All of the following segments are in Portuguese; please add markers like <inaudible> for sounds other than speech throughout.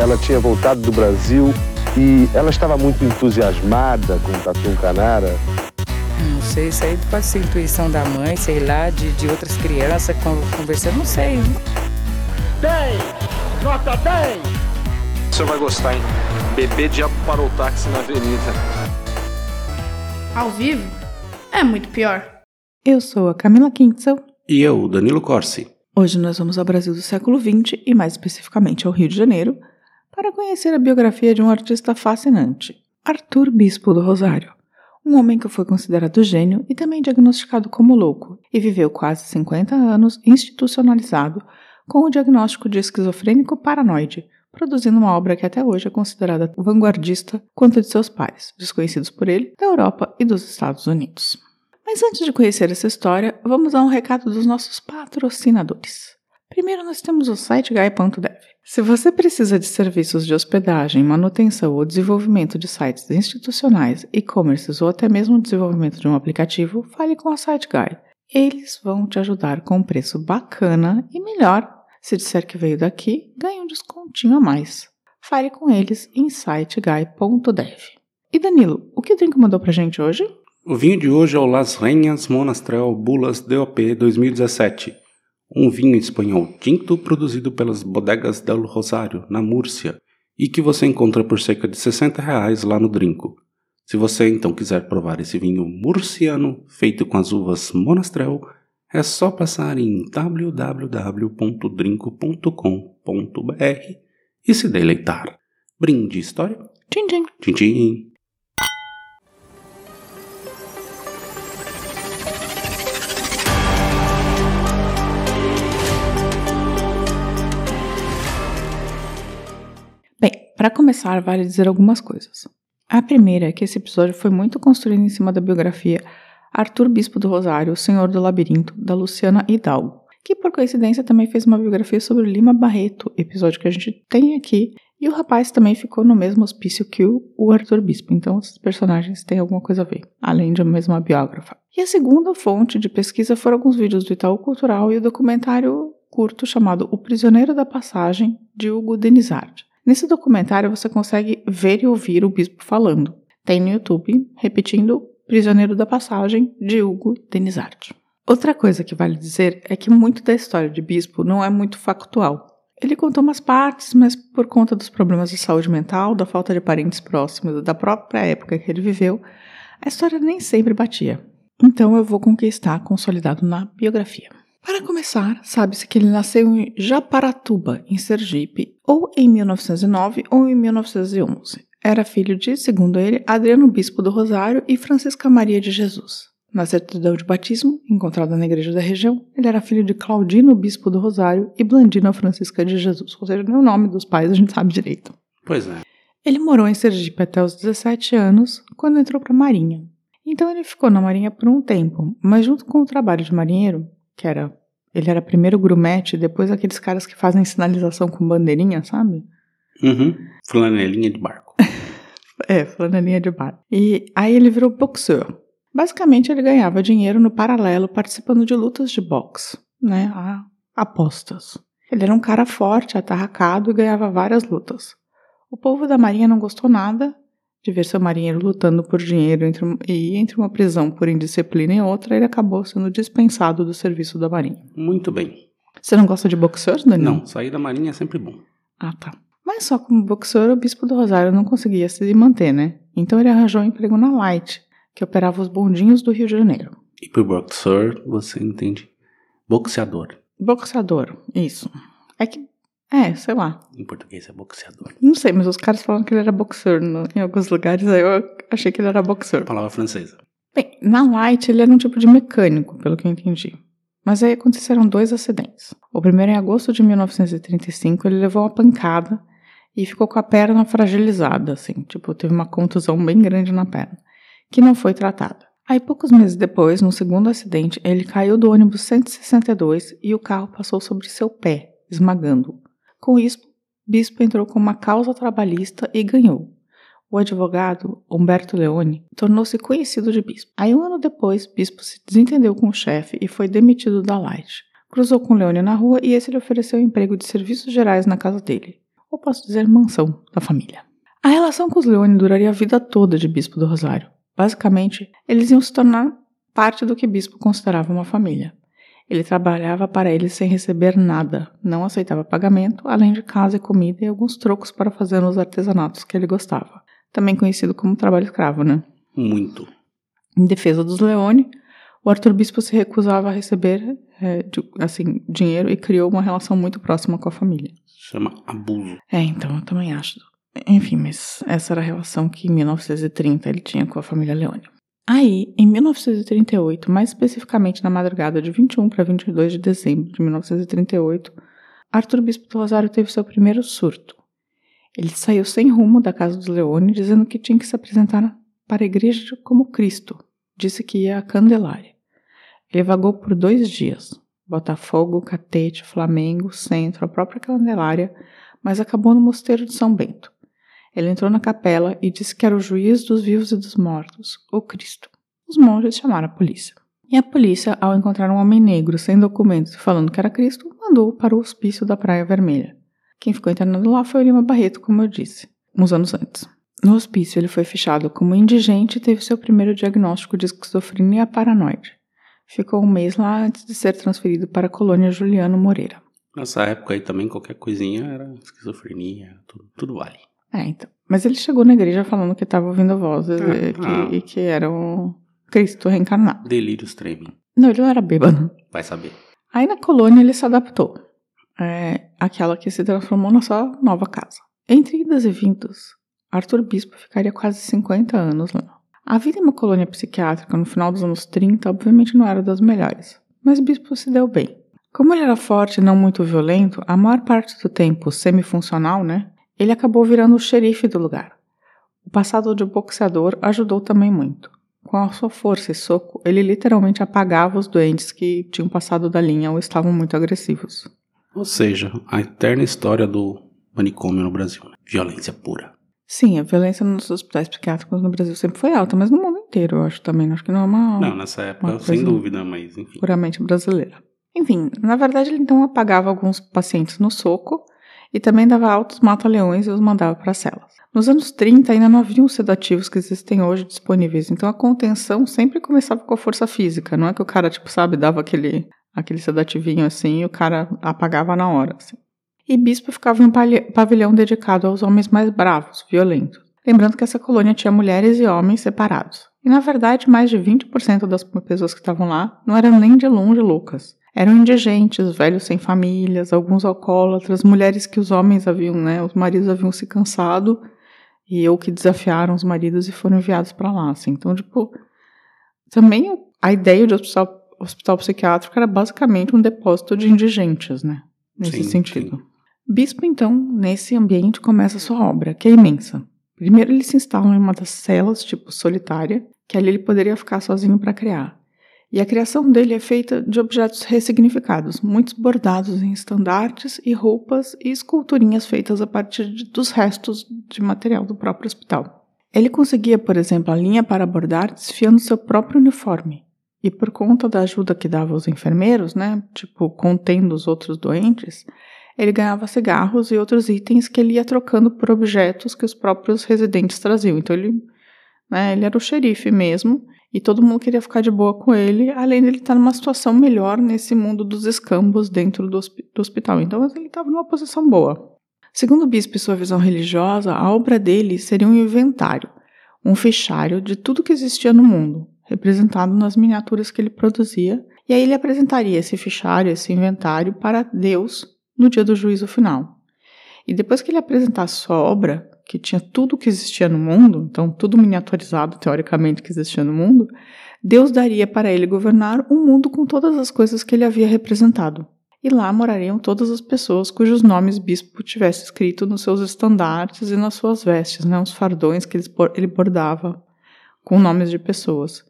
ela tinha voltado do Brasil e ela estava muito entusiasmada com o Tatu Canara. Não sei, isso aí pode ser intuição da mãe, sei lá, de, de outras crianças conversando, não sei. 10! Nota 10! O senhor vai gostar, hein? Bebê diabo parou o táxi na avenida. Ao vivo? É muito pior. Eu sou a Camila Kintzel. E eu, Danilo Corsi. Hoje nós vamos ao Brasil do século XX e mais especificamente ao Rio de Janeiro para conhecer a biografia de um artista fascinante, Arthur Bispo do Rosário. Um homem que foi considerado gênio e também diagnosticado como louco, e viveu quase 50 anos institucionalizado com o diagnóstico de esquizofrênico paranoide, produzindo uma obra que até hoje é considerada vanguardista quanto de seus pares, desconhecidos por ele, da Europa e dos Estados Unidos. Mas antes de conhecer essa história, vamos a um recado dos nossos patrocinadores. Primeiro, nós temos o site guy.dev. Se você precisa de serviços de hospedagem, manutenção ou desenvolvimento de sites institucionais, e-commerces ou até mesmo desenvolvimento de um aplicativo, fale com a SiteGuy. Eles vão te ajudar com um preço bacana e melhor. Se disser que veio daqui, ganhe um descontinho a mais. Fale com eles em siteguy.dev. E Danilo, o que o Drink mandou pra gente hoje? O vinho de hoje é o Las Renhas Monastrel Bulas DOP 2017, um vinho espanhol tinto produzido pelas bodegas del Rosário, na Múrcia, e que você encontra por cerca de 60 reais lá no Drinco. Se você então quiser provar esse vinho murciano feito com as uvas Monastrel, é só passar em www.drinco.com.br e se deleitar. Brinde história? Tchim, tchim. Tchim, tchim. Para começar, vale dizer algumas coisas. A primeira é que esse episódio foi muito construído em cima da biografia Arthur Bispo do Rosário, o Senhor do Labirinto, da Luciana Hidalgo, que por coincidência também fez uma biografia sobre Lima Barreto, episódio que a gente tem aqui, e o rapaz também ficou no mesmo hospício que o, Arthur Bispo, então esses personagens têm alguma coisa a ver, além de a mesma biógrafa. E a segunda fonte de pesquisa foram alguns vídeos do Itaú Cultural e o documentário curto chamado O Prisioneiro da Passagem, de Hugo Denizard. Nesse documentário você consegue ver e ouvir o bispo falando. Tem no YouTube, repetindo Prisioneiro da Passagem, de Hugo Denizard. Outra coisa que vale dizer é que muito da história de bispo não é muito factual. Ele contou umas partes, mas por conta dos problemas de saúde mental, da falta de parentes próximos, da própria época que ele viveu, a história nem sempre batia. Então eu vou com o que está consolidado na biografia. Para começar, sabe-se que ele nasceu em Japaratuba, em Sergipe, ou em 1909 ou em 1911. Era filho de, segundo ele, Adriano Bispo do Rosário e Francisca Maria de Jesus. Na certidão de batismo, encontrada na igreja da região, ele era filho de Claudino Bispo do Rosário e Blandina Francisca de Jesus. Ou seja, nem o nome dos pais a gente sabe direito. Pois é. Ele morou em Sergipe até os 17 anos, quando entrou para a Marinha. Então ele ficou na Marinha por um tempo, mas junto com o trabalho de marinheiro, que era. Ele era primeiro grumete, depois aqueles caras que fazem sinalização com bandeirinha, sabe? Uhum. Flanelinha de barco. <laughs> é, flanelinha de barco. E aí ele virou boxeur. Basicamente, ele ganhava dinheiro no paralelo participando de lutas de boxe, né? A apostas. Ele era um cara forte, atarracado e ganhava várias lutas. O povo da marinha não gostou nada de ver seu marinheiro lutando por dinheiro entre, e entre uma prisão por indisciplina e outra, ele acabou sendo dispensado do serviço da marinha. Muito bem. Você não gosta de boxeurs, Danilo? Não, sair da marinha é sempre bom. Ah, tá. Mas só como boxeur, o bispo do Rosário não conseguia se manter, né? Então ele arranjou um emprego na Light, que operava os bondinhos do Rio de Janeiro. E por boxer, você entende? Boxeador. Boxeador, isso. É que, é, sei lá. Em português é boxeador. Não sei, mas os caras falam que ele era boxer no, em alguns lugares, aí eu achei que ele era boxer. Palavra francesa. Bem, na Light ele era um tipo de mecânico, pelo que eu entendi. Mas aí aconteceram dois acidentes. O primeiro em agosto de 1935, ele levou uma pancada e ficou com a perna fragilizada, assim, tipo, teve uma contusão bem grande na perna que não foi tratada. Aí, poucos meses depois, no segundo acidente, ele caiu do ônibus 162 e o carro passou sobre seu pé, esmagando-o. Com isso, Bispo entrou com uma causa trabalhista e ganhou. O advogado, Humberto Leone, tornou-se conhecido de Bispo. Aí, um ano depois, Bispo se desentendeu com o chefe e foi demitido da Light. Cruzou com Leone na rua e esse lhe ofereceu emprego de serviços gerais na casa dele. ou posso dizer mansão da família. A relação com os Leone duraria a vida toda de Bispo do Rosário. Basicamente, eles iam se tornar parte do que Bispo considerava uma família. Ele trabalhava para eles sem receber nada, não aceitava pagamento, além de casa e comida e alguns trocos para fazer os artesanatos que ele gostava. Também conhecido como trabalho escravo, né? Muito. Em defesa dos Leone, o Arthur Bispo se recusava a receber é, de, assim, dinheiro e criou uma relação muito próxima com a família. Chama abuso. É, então eu também acho. Enfim, mas essa era a relação que em 1930 ele tinha com a família Leone. Aí, em 1938, mais especificamente na madrugada de 21 para 22 de dezembro de 1938, Arthur Bispo do Rosário teve seu primeiro surto. Ele saiu sem rumo da casa dos Leone, dizendo que tinha que se apresentar para a igreja como Cristo. Disse que ia a Candelária. Ele vagou por dois dias. Botafogo, Catete, Flamengo, Centro, a própria Candelária, mas acabou no Mosteiro de São Bento. Ele entrou na capela e disse que era o juiz dos vivos e dos mortos, o Cristo. Os monges chamaram a polícia. E a polícia, ao encontrar um homem negro sem documentos falando que era Cristo, mandou para o hospício da Praia Vermelha. Quem ficou internado lá foi o Lima Barreto, como eu disse, uns anos antes. No hospício, ele foi fechado como indigente e teve seu primeiro diagnóstico de esquizofrenia paranoide. Ficou um mês lá antes de ser transferido para a colônia Juliano Moreira. Nessa época aí também qualquer coisinha era esquizofrenia, tudo, tudo vale. É, então. Mas ele chegou na igreja falando que estava ouvindo vozes Ah, e, que, ah. e que era o Cristo reencarnado. Delírios tremem. Não, ele não era bêbado. Vai saber. Aí na colônia ele se adaptou. É, aquela que se transformou na sua nova casa. Entre idas e vindas, Arthur Bispo ficaria quase 50 anos lá. A vida em uma colônia psiquiátrica no final dos anos 30 obviamente não era das melhores, mas Bispo se deu bem. Como ele era forte e não muito violento, a maior parte do tempo semifuncional, né? Ele acabou virando o xerife do lugar. O passado de boxeador ajudou também muito. Com a sua força e soco, ele literalmente apagava os doentes que tinham passado da linha ou estavam muito agressivos. Ou seja, a eterna história do manicômio no Brasil. né? Violência pura. Sim, a violência nos hospitais psiquiátricos no Brasil sempre foi alta, mas no mundo inteiro, eu acho também. Acho que não é uma. Não, nessa época, sem dúvida, mas enfim. puramente brasileira. Enfim, na verdade ele então apagava alguns pacientes no soco e também dava altos mata-leões e os mandava para celas. Nos anos 30 ainda não haviam os sedativos que existem hoje disponíveis, então a contenção sempre começava com a força física, não é que o cara, tipo, sabe, dava aquele, aquele sedativinho assim e o cara apagava na hora, assim. E Bispo ficava em um pavilhão dedicado aos homens mais bravos, violentos. Lembrando que essa colônia tinha mulheres e homens separados. E na verdade, mais de 20% das pessoas que estavam lá não eram nem de longe loucas. Eram indigentes, velhos sem famílias, alguns alcoólatras, mulheres que os homens haviam, né, os maridos haviam se cansado e ou que desafiaram os maridos e foram enviados para lá, assim. Então, tipo, também a ideia de hospital, hospital psiquiátrico era basicamente um depósito de indigentes, né, nesse Sim, sentido. sim. Bispo, então, nesse ambiente começa a sua obra, que é imensa. Primeiro ele se instala em uma das celas, tipo solitária, que ali ele poderia ficar sozinho para criar. E a criação dele é feita de objetos ressignificados, muitos bordados em estandartes e roupas e esculturinhas feitas a partir de- dos restos de material do próprio hospital. Ele conseguia, por exemplo, a linha para bordar desfiando seu próprio uniforme. E por conta da ajuda que dava aos enfermeiros, né, tipo contendo os outros doentes, ele ganhava cigarros e outros itens que ele ia trocando por objetos que os próprios residentes traziam. Então ele, né, ele era o xerife mesmo e todo mundo queria ficar de boa com ele, além dele estar numa situação melhor nesse mundo dos escambos dentro do, do hospital. Então ele estava numa posição boa. Segundo o bispo e sua visão religiosa, a obra dele seria um inventário, um fichário de tudo que existia no mundo, representado nas miniaturas que ele produzia, e aí ele apresentaria esse fichário, esse inventário para Deus no dia do juízo final. E depois que ele apresentasse sua obra, que tinha tudo que existia no mundo, então tudo miniaturizado teoricamente que existia no mundo, Deus daria para ele governar um mundo com todas as coisas que ele havia representado. E lá morariam todas as pessoas cujos nomes bispo tivesse escrito nos seus estandartes e nas suas vestes, né, os fardões que ele bordava com nomes de pessoas.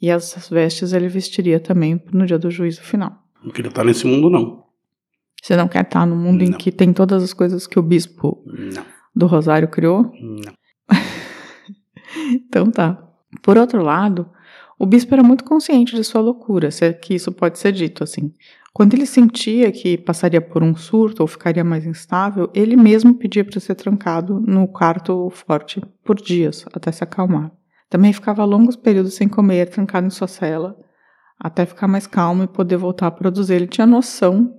E essas vestes ele vestiria também no dia do juízo final. Não queria estar nesse mundo, não. Você não quer estar no mundo em Não. que tem todas as coisas que o bispo Não. Do Rosário criou? Não. <laughs> Então tá. Por outro lado, o bispo era muito consciente de sua loucura, se é que isso pode ser dito assim. Quando ele sentia que passaria por um surto ou ficaria mais instável, ele mesmo pedia para ser trancado no quarto forte por dias, até se acalmar. Também ficava longos períodos sem comer, trancado em sua cela, até ficar mais calmo e poder voltar a produzir. Ele tinha noção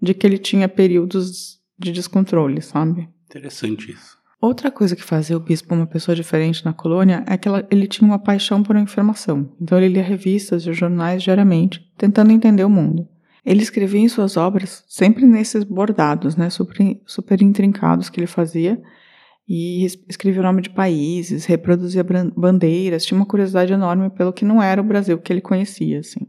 de que ele tinha períodos de descontrole, sabe? Interessante isso. Outra coisa que fazia o bispo uma pessoa diferente na colônia é que ela, ele tinha uma paixão por informação. Então ele lia revistas e jornais diariamente, tentando entender o mundo. Ele escrevia em suas obras sempre nesses bordados, né, super, super intrincados que ele fazia, e escrevia o nome de países, reproduzia bandeiras, tinha uma curiosidade enorme pelo que não era o Brasil que ele conhecia, assim.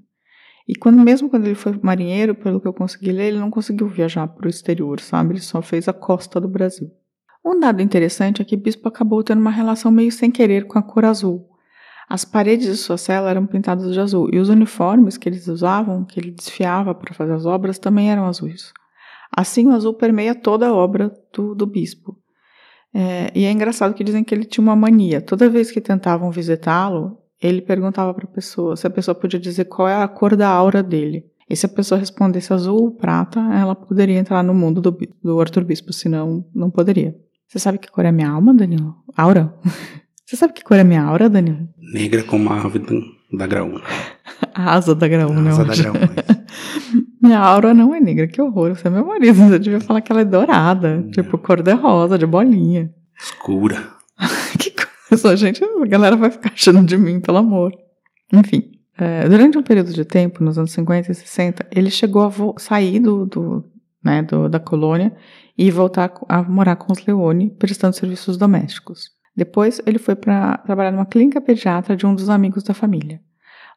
E quando mesmo quando ele foi marinheiro, pelo que eu consegui ler, ele não conseguiu viajar para o exterior, sabe? Ele só fez a costa do Brasil. Um dado interessante é que Bispo acabou tendo uma relação meio sem querer com a cor azul. As paredes de sua cela eram pintadas de azul e os uniformes que eles usavam, que ele desfiava para fazer as obras, também eram azuis. Assim, o azul permeia toda a obra do, do bispo. É, e é engraçado que dizem que ele tinha uma mania. Toda vez que tentavam visitá-lo, ele perguntava para a pessoa se a pessoa podia dizer qual é a cor da aura dele. E se a pessoa respondesse azul ou prata, ela poderia entrar no mundo do, do Arthur Bispo, senão não poderia. Você sabe que cor é minha alma, Danilo? Aura? <laughs> Você sabe que cor é minha aura, Danilo? Negra como a ave da graúna. <laughs> A asa da graúna. A asa da graúna. <laughs> minha aura não é negra, que horror. Você é meu marido, você devia falar que ela é dourada. Não. Tipo, cor de rosa, de bolinha. Escura. Coisa, gente. A galera vai ficar achando de mim, pelo amor. Enfim. É, durante um período de tempo, nos anos 50 e 60, ele chegou a sair do, do, né, do, da colônia e voltar a morar com os Leone, prestando serviços domésticos. Depois, ele foi para trabalhar numa clínica pediatra de um dos amigos da família.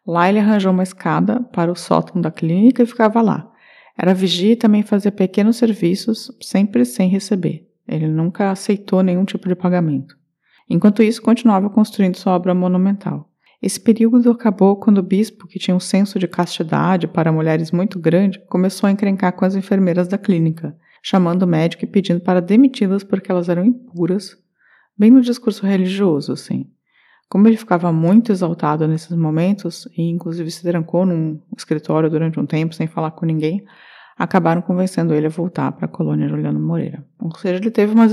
Lá, ele arranjou uma escada para o sótão da clínica e ficava lá. Era vigia e também fazia pequenos serviços, sempre sem receber. Ele nunca aceitou nenhum tipo de pagamento. Enquanto isso, continuava construindo sua obra monumental. Esse período acabou quando o bispo, que tinha um senso de castidade para mulheres muito grande, começou a encrencar com as enfermeiras da clínica, chamando o médico e pedindo para demiti-las porque elas eram impuras, bem no discurso religioso, assim. Como ele ficava muito exaltado nesses momentos, e inclusive se trancou num escritório durante um tempo sem falar com ninguém, acabaram convencendo ele a voltar para a colônia Juliano Moreira. Ou seja, ele teve umas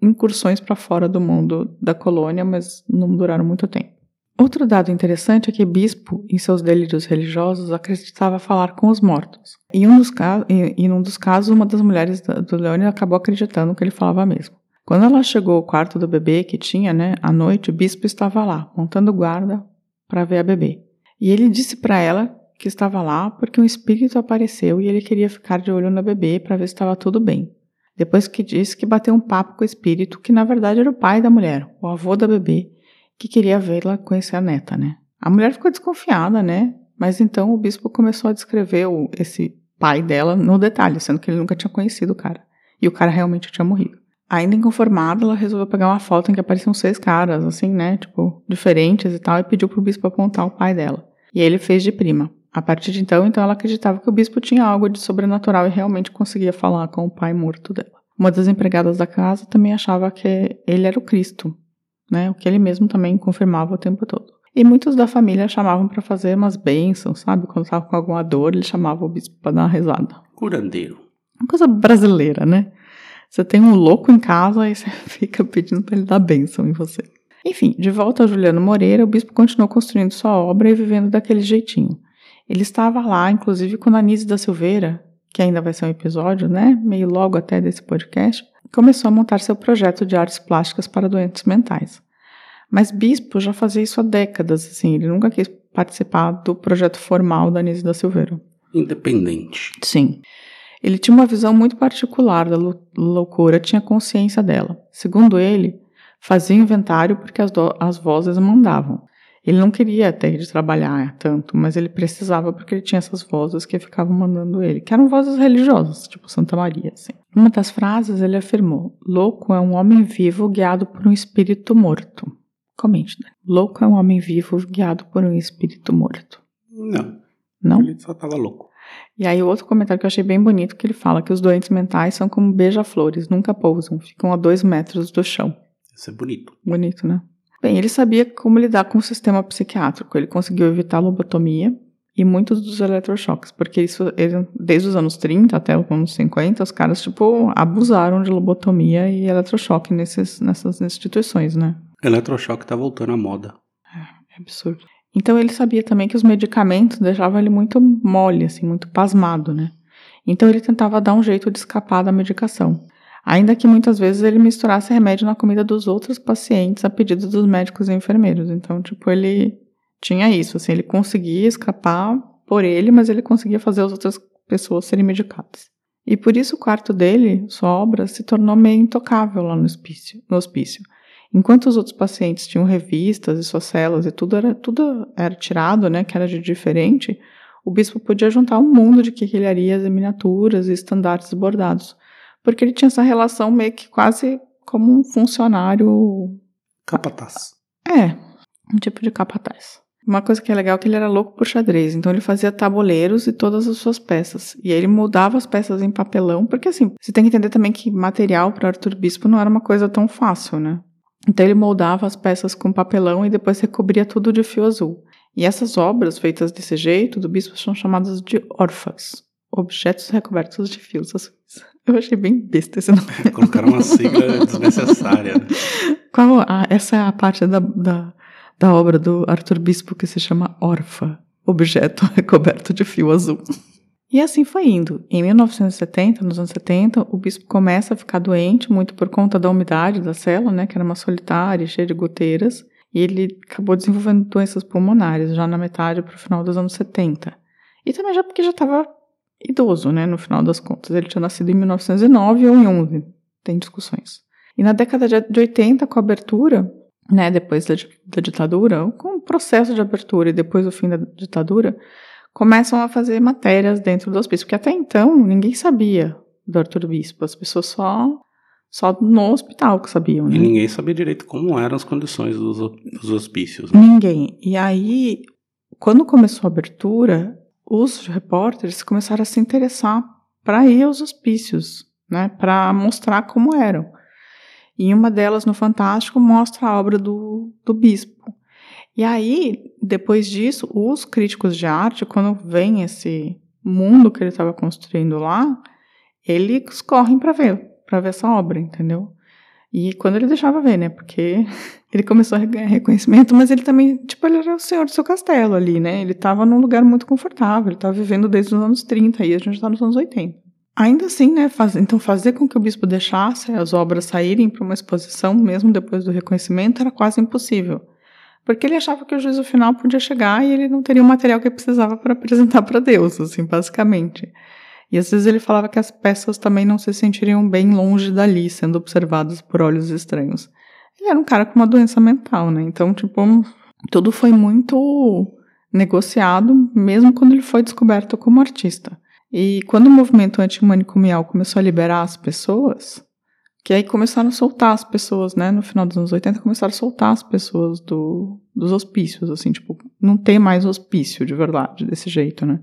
incursões para fora do mundo da colônia, mas não duraram muito tempo. Outro dado interessante é que Bispo, em seus delírios religiosos, acreditava falar com os mortos. E, um dos e, e num dos casos, uma das mulheres do Leone acabou acreditando que ele falava mesmo. Quando ela chegou ao quarto do bebê que tinha, né, à noite, o bispo estava lá, montando guarda para ver a bebê. E ele disse para ela que estava lá porque um espírito apareceu e ele queria ficar de olho na bebê para ver se estava tudo bem. Depois que disse que bateu um papo com o espírito, que na verdade era o pai da mulher, o avô da bebê, que queria vê-la conhecer a neta, né? A mulher ficou desconfiada, né? Mas então o bispo começou a descrever o, esse pai dela no detalhe, sendo que ele nunca tinha conhecido o cara. E o cara realmente tinha morrido. Ainda inconformada, ela resolveu pegar uma foto em que apareciam seis caras, assim, né? Tipo, diferentes e tal, e pediu pro bispo apontar o pai dela. E ele fez de prima. A partir de então, então ela acreditava que o bispo tinha algo de sobrenatural e realmente conseguia falar com o pai morto dela. Uma das empregadas da casa também achava que ele era o Cristo, né? O que ele mesmo também confirmava o tempo todo. E muitos da família chamavam para fazer umas bênçãos, sabe? Quando estava com alguma dor, ele chamava o bispo para dar uma rezada. Curandeiro. Uma coisa brasileira, né? Você tem um louco em casa e você <laughs> fica pedindo para ele dar bênção em você. Enfim, de volta a Juliano Moreira, o bispo continuou construindo sua obra e vivendo daquele jeitinho. Ele estava lá, inclusive, com a Anise da Silveira, que ainda vai ser um episódio, né? Meio logo até desse podcast, começou a montar seu projeto de artes plásticas para doentes mentais. Mas Bispo já fazia isso há décadas, assim, ele nunca quis participar do projeto formal da Anise da Silveira. Independente. Sim. Ele tinha uma visão muito particular da loucura, tinha consciência dela. Segundo ele, fazia inventário porque as, as vozes mandavam. Ele não queria ter de trabalhar tanto, mas ele precisava porque ele tinha essas vozes que ficavam mandando ele, que eram vozes religiosas, tipo Santa Maria, assim. Uma das frases ele afirmou: Louco é um homem vivo guiado por um espírito morto. Comente, né? Louco é um homem vivo guiado por um espírito morto. Não. Não? Ele só tava louco. E aí, o outro comentário que eu achei bem bonito, que ele fala que os doentes mentais são como beija-flores, nunca pousam, ficam a dois metros do chão. Isso é bonito. Bonito, né? Bem, ele sabia como lidar com o sistema psiquiátrico. Ele conseguiu evitar a lobotomia e muitos dos eletrochoques, porque isso, ele, desde os anos 30 até os anos 50, os caras, tipo, abusaram de lobotomia e eletrochoque nesses, nessas instituições, né? Eletrochoque tá voltando à moda. É absurdo. Então ele sabia também que os medicamentos deixavam ele muito mole, assim, muito pasmado, né? Então ele tentava dar um jeito de escapar da medicação. Ainda que muitas vezes ele misturasse remédio na comida dos outros pacientes a pedido dos médicos e enfermeiros. Então, tipo, ele tinha isso, assim, ele conseguia escapar por ele, mas ele conseguia fazer as outras pessoas serem medicadas. E por isso o quarto dele, sua obra, se tornou meio intocável lá no hospício. No hospício. Enquanto os outros pacientes tinham revistas e suas celas e tudo era, tudo era tirado, né, que era de diferente, o bispo podia juntar um mundo de quinquilharias e miniaturas e estandartes bordados, porque ele tinha essa relação meio que quase como um funcionário... Capataz. É, um tipo de capataz. Uma coisa que é legal é que ele era louco por xadrez, então ele fazia tabuleiros e todas as suas peças. E aí ele moldava as peças em papelão, porque assim, você tem que entender também que material para Arthur Bispo não era uma coisa tão fácil, né? Então ele moldava as peças com papelão e depois recobria tudo de fio azul. E essas obras feitas desse jeito do bispo são chamadas de órfãs, objetos recobertos de fios azuis. Eu achei bem besta esse nome. Colocaram uma sigla <laughs> desnecessária. Né? Qual a, essa é a parte da, da da obra do Arthur Bispo que se chama Orfa, objeto <laughs> recoberto de fio azul. E assim foi indo. Em 1970, nos anos 70, o bispo começa a ficar doente, muito por conta da umidade da cela, né, que era uma solitária, cheia de goteiras, e ele acabou desenvolvendo doenças pulmonares já na metade para o final dos anos 70. E também já porque já estava idoso, né, no final das contas. Ele tinha nascido em 1909 ou em 11, tem discussões. E na década de 80, com a abertura né, depois da, da ditadura, com o processo de abertura e depois do fim da ditadura, começam a fazer matérias dentro do hospício, porque até então ninguém sabia do Arthur Bispo, as pessoas só só no hospital que sabiam, né? E ninguém sabia direito como eram as condições dos, dos hospícios. Né? Ninguém. E aí, quando começou a abertura, os repórteres começaram a se interessar para ir aos hospícios, né, para mostrar como eram. E uma delas, no Fantástico, mostra a obra do, do bispo. E aí, depois disso, os críticos de arte, quando veem esse mundo que ele estava construindo lá, eles correm para ver, para ver essa obra, entendeu? E quando ele deixava ver, né? Porque ele começou a ganhar reconhecimento, mas ele também, tipo, ele era o senhor do seu castelo ali, né? Ele estava num lugar muito confortável, ele estava vivendo desde os anos 30 e a gente está nos anos 80. Ainda assim, né, faz, então fazer com que o bispo deixasse as obras saírem para uma exposição, mesmo depois do reconhecimento, era quase impossível. Porque ele achava que o juízo final podia chegar e ele não teria o material que precisava para apresentar para Deus, assim, basicamente. E às vezes ele falava que as peças também não se sentiriam bem longe dali, sendo observadas por olhos estranhos. Ele era um cara com uma doença mental, né? Então, tipo, tudo foi muito negociado, mesmo quando ele foi descoberto como artista. E quando o movimento antimanicomial começou a liberar as pessoas, que aí começaram a soltar as pessoas, né? No final dos anos 80, começaram a soltar as pessoas do, dos hospícios, assim, tipo, não tem mais hospício de verdade, desse jeito, né?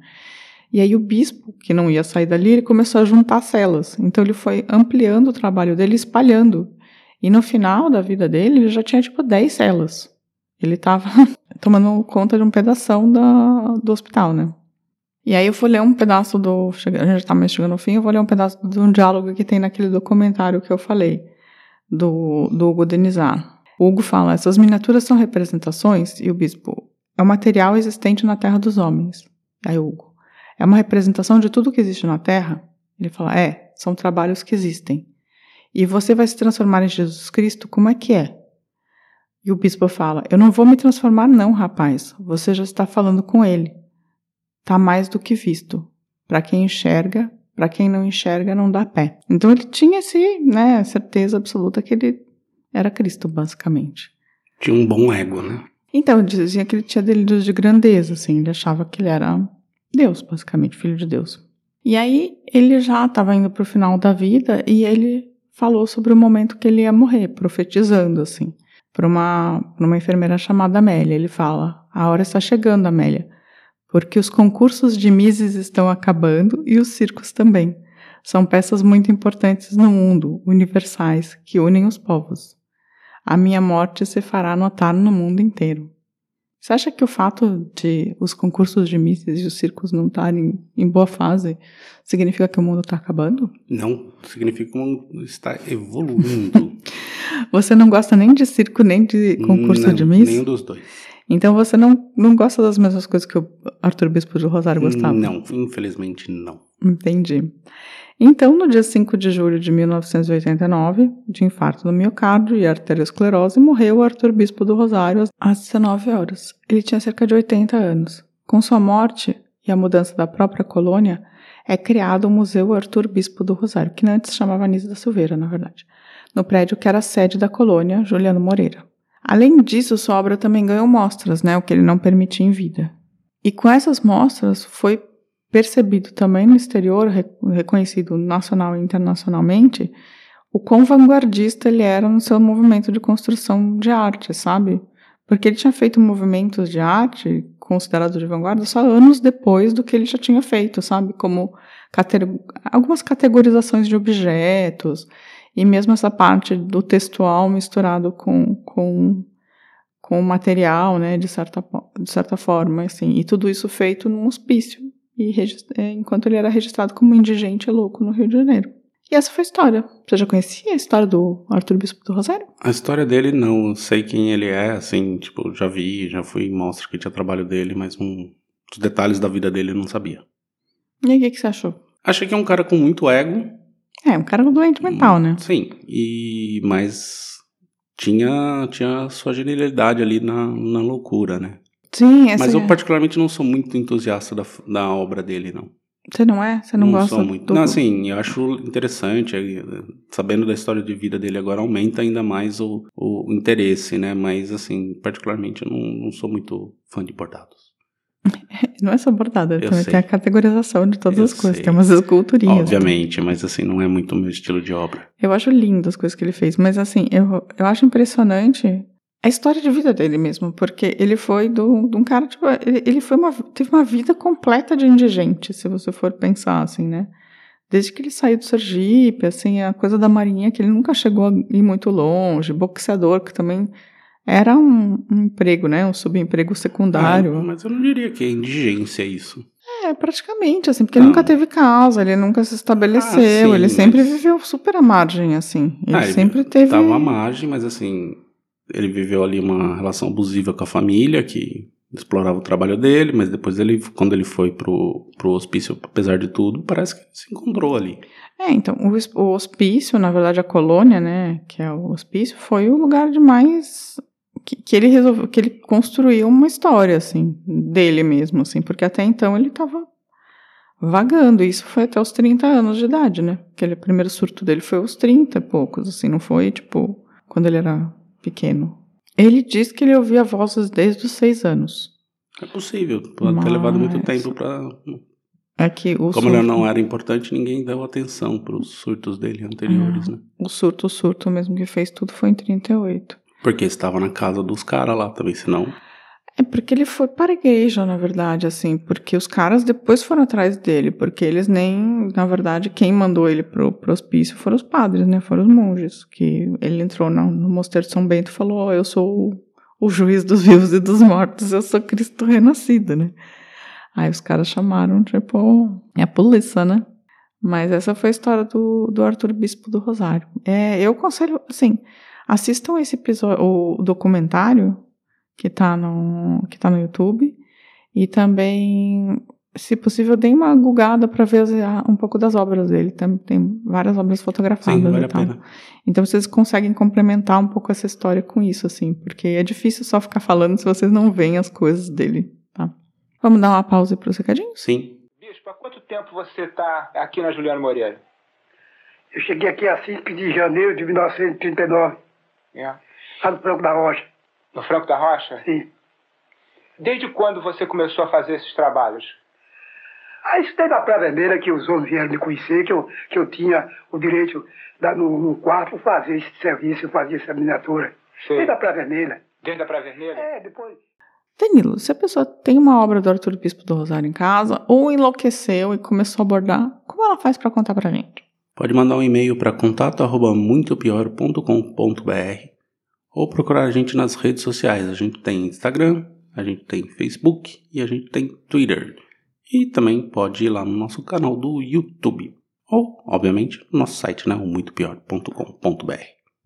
E aí o bispo, que não ia sair dali, ele começou a juntar celas. Então ele foi ampliando o trabalho dele, espalhando. E no final da vida dele, ele já tinha, tipo, 10 celas. Ele estava <laughs> tomando conta de um pedaço da, do hospital, né? E aí eu vou ler um pedaço do. A gente já tá mais chegando ao fim, eu vou ler um pedaço de um diálogo que tem naquele documentário que eu falei, do, do Hugo Denizar. O Hugo fala: essas miniaturas são representações, e o bispo, é o material existente na terra dos homens. Aí Hugo, é uma representação de tudo que existe na terra? Ele fala: é, são trabalhos que existem. E você vai se transformar em Jesus Cristo, como é que é? E o bispo fala: Eu não vou me transformar, não, rapaz. Você já está falando com ele está mais do que visto. Para quem enxerga, para quem não enxerga, não dá pé. Então ele tinha esse, né, certeza absoluta que ele era Cristo, basicamente. Tinha um bom ego, né? Então, dizia que ele tinha delírios de grandeza, assim, ele achava que ele era Deus, basicamente, filho de Deus. E aí ele já estava indo para o final da vida e ele falou sobre o momento que ele ia morrer, profetizando, assim, para uma, uma enfermeira chamada Amélia. Ele fala: A hora está chegando, Amélia porque os concursos de Mises estão acabando e os circos também. São peças muito importantes no mundo, universais, que unem os povos. A minha morte se fará notar no mundo inteiro. Você acha que o fato de os concursos de misses e os circos não estarem em boa fase significa que o mundo está acabando? Não, significa que o mundo está evoluindo. <laughs> Você não gosta nem de circo nem de concurso não, de miss? Nenhum dos dois. Então você não, não gosta das mesmas coisas que o Arthur Bispo de Rosário gostava? Não, infelizmente não. Entendi. Então, no dia 5 de julho de 1989, de infarto no miocárdio e arteriosclerose, morreu o Arthur Bispo do Rosário às 19 horas. Ele tinha cerca de 80 anos. Com sua morte e a mudança da própria colônia, é criado o Museu Arthur Bispo do Rosário, que antes chamava Anísio da Silveira, na verdade, no prédio que era sede da colônia Juliano Moreira. Além disso, sua obra também ganhou mostras, né, o que ele não permitia em vida. E com essas mostras foi percebido também no exterior, reconhecido nacional e internacionalmente, o quão vanguardista ele era no seu movimento de construção de arte, sabe? Porque ele tinha feito movimentos de arte considerados de vanguarda só anos depois do que ele já tinha feito, sabe? Como algumas categorizações de objetos e mesmo essa parte do textual misturado com, com, com o material, né? De certa, de certa forma, assim. E tudo isso feito num hospício e é, enquanto ele era registrado como indigente louco no Rio de Janeiro. E essa foi a história. Você já conhecia a história do Arthur Bispo do Rosário? A história dele não, sei quem ele é, assim, tipo, já vi, já fui em mostra que tinha trabalho dele, mas um, os detalhes da vida dele eu não sabia. E aí, o que, que você achou? Achei que é um cara com muito ego. É, um cara doente mental, né? Sim, e mas tinha, tinha sua genialidade ali na, na loucura, né? Sim, essa Mas eu é... particularmente não sou muito entusiasta da, da obra dele, não. Você não é? Você não, não gosta sou muito. do... Não, assim, eu acho interessante, eh, sabendo da história de vida dele agora, aumenta ainda mais o, o interesse, né? Mas, assim, particularmente eu não, não sou muito fã de bordados. <laughs> Não é só bordado, Eu também sei. tem a categorização de todas Eu as coisas. sei. Tem umas esculturinhas. Obviamente, mas assim, não é muito o meu estilo de obra. Eu acho lindo as coisas que ele fez, mas assim, eu, eu acho impressionante a história de vida dele mesmo, porque ele foi do, de um cara, tipo, ele, ele foi uma, teve uma vida completa de indigente, se você for pensar, assim, né? Desde que ele saiu do Sergipe, assim, a coisa da marinha, que ele nunca chegou a ir muito longe, boxeador, que também era um, um emprego, né? Um subemprego secundário. Ah, mas eu não diria que é indigência isso. É, praticamente, assim, porque ele Não. nunca teve casa, ele nunca se estabeleceu, Ah, sim, ele sempre mas- viveu super à margem, assim. Ele Ah, sempre teve. Tava à margem, mas assim, ele viveu ali uma relação abusiva com a família, que explorava o trabalho dele, mas depois ele, quando ele foi pro, pro hospício, apesar de tudo, parece que se encontrou ali. É, então, o, o hospício, na verdade, a colônia, né, que é o hospício, foi o lugar de mais que, que ele resolveu, que ele construiu uma história, assim, dele mesmo, assim, porque até então ele estava vagando, e isso foi até os 30 anos de idade, né, aquele primeiro surto dele foi aos 30 e poucos, assim, não foi, tipo, quando ele era pequeno. Ele diz que ele ouvia vozes desde os seis anos. É possível, pode ter levado muito Mas- tempo pra. É que o Como ele surto, não era importante, ninguém deu atenção pros surtos dele anteriores, Ah. né? o surto, o surto mesmo que fez tudo foi em 38. Porque estava na casa dos caras lá também, senão. É porque ele foi para na verdade, assim, porque os caras depois foram atrás dele, porque eles nem, na verdade, quem mandou ele pro, pro hospício foram os padres, né, foram os monges, que ele entrou no, no mosteiro de São Bento e falou, "Ó, eu sou o, o juiz dos vivos e dos mortos, eu sou Cristo renascido, né. Aí os caras chamaram, tipo, é a polícia, né. Mas essa foi a história do, do Arthur Bispo do Rosário. É, eu aconselho, assim, assistam esse episódio, o documentário, que tá no, que tá no YouTube. E também, se possível, deem uma gugada para ver um pouco das obras dele. Tem, tem várias obras fotografadas. Sim, vale e a pena. Então vocês conseguem complementar um pouco essa história com isso, assim, porque é difícil só ficar falando se vocês não veem as coisas dele, tá? Vamos dar uma pausa para os recadinhos? Sim. Bispo, há quanto tempo você está aqui na Juliano Moreira? Eu cheguei aqui a 5 de janeiro de 1939, É. lá no Franco da Rocha. No Franco da Rocha? Sim. Desde quando você começou a fazer esses trabalhos? Aí isso daí da Praia Vermelha, que os homens vieram me conhecer, que eu, que eu tinha o direito da, no, no quarto fazer esse serviço, eu fazia essa miniatura. Sei. Desde a Praia Vermelha. Desde a Praia Vermelha? É, depois. Danilo, se a pessoa tem uma obra do Arthur Bispo do Rosário em casa, ou enlouqueceu e começou a bordar, como ela faz para contar pra gente? Pode mandar um e-mail para contato@muitopior.com.br ou procurar a gente nas redes sociais. A gente tem Instagram, a gente tem Facebook e a gente tem Twitter. E também pode ir lá no nosso canal do YouTube. Ou, obviamente, no nosso site, né? O muitopior.com.br.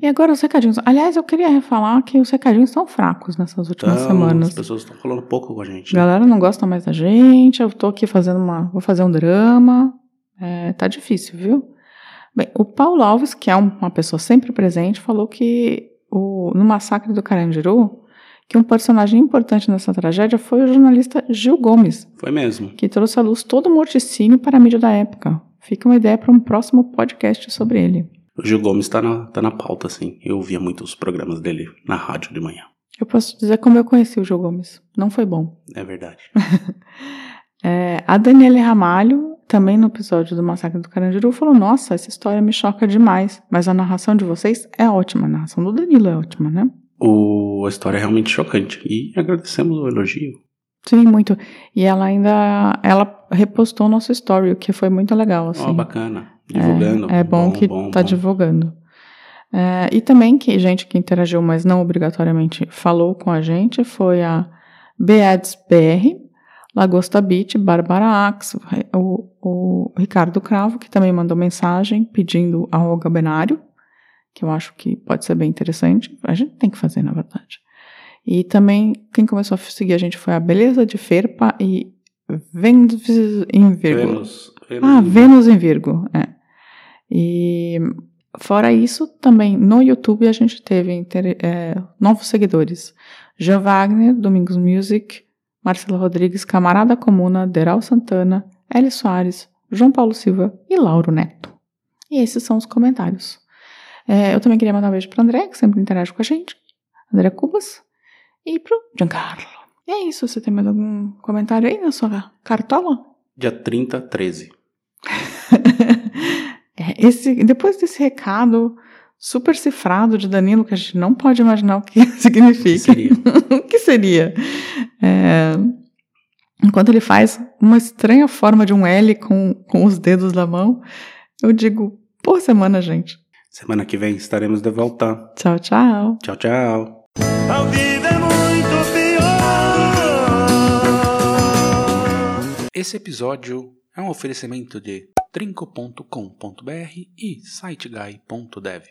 E agora os recadinhos. Aliás, eu queria falar que os recadinhos estão fracos nessas últimas Então, semanas. As pessoas estão falando pouco com a gente. A galera não gosta mais da gente. Eu tô aqui fazendo uma. Vou fazer um drama. É, tá difícil, viu? Bem, o Paulo Alves, que é um- uma pessoa sempre presente, falou que o, no massacre do Carandiru, que um personagem importante nessa tragédia foi o jornalista Gil Gomes, Foi mesmo. que trouxe à luz todo o morticínio para a mídia da época. Fica uma ideia para um próximo podcast sobre ele. O Gil Gomes tá na, tá na pauta, assim. Eu via muitos programas dele na rádio de manhã. Eu posso dizer como eu conheci o Gil Gomes. Não foi bom. É verdade. <laughs> É, a Daniele Ramalho, também no episódio do Massacre do Carandiru, falou: Nossa, essa história me choca demais, mas a narração de vocês é ótima. A narração do Danilo é ótima, né? O, a história é realmente chocante. E agradecemos o elogio. Sim, muito. E ela ainda ela repostou nosso story, o que foi muito legal. Assim. Ó, bacana. Divulgando. É, é bom, que tá divulgando. É, e também que gente que interagiu, mas não obrigatoriamente falou com a gente, foi a Beads BR, Lagosta Beach, Bárbara Ax, o, o Ricardo Cravo, que também mandou mensagem pedindo a Olga Benário, que eu acho que pode ser bem interessante. A gente tem que fazer, na verdade. E também quem começou a seguir a gente foi a Beleza de Ferpa e Vênus em Virgo. Vênus. Vênus Ah, Vênus em Virgo, é. E fora isso, também no YouTube a gente teve é, novos seguidores. Jean Wagner, Domingos Music, Marcelo Rodrigues, Camarada Comuna, Deral Santana, Eli Soares, João Paulo Silva e Lauro Neto. E esses são os comentários. É, eu também queria mandar um beijo para André, que sempre interage com a gente, André Cubas, e pro Giancarlo. E é isso, você tem mais algum comentário aí na sua cartola? Dia 30, 13. <laughs> É, esse, depois desse recado super cifrado de Danilo, que a gente não pode imaginar o que <laughs> significa. Que seria? <laughs> o que seria? É, enquanto ele faz uma estranha forma de um L com, com os dedos da mão, eu digo, boa semana, gente. Semana que vem estaremos de volta. Tchau, tchau. Tchau, tchau. Ao vivo é muito pior. Esse episódio é um oferecimento de trinco.com.br e siteguy.dev.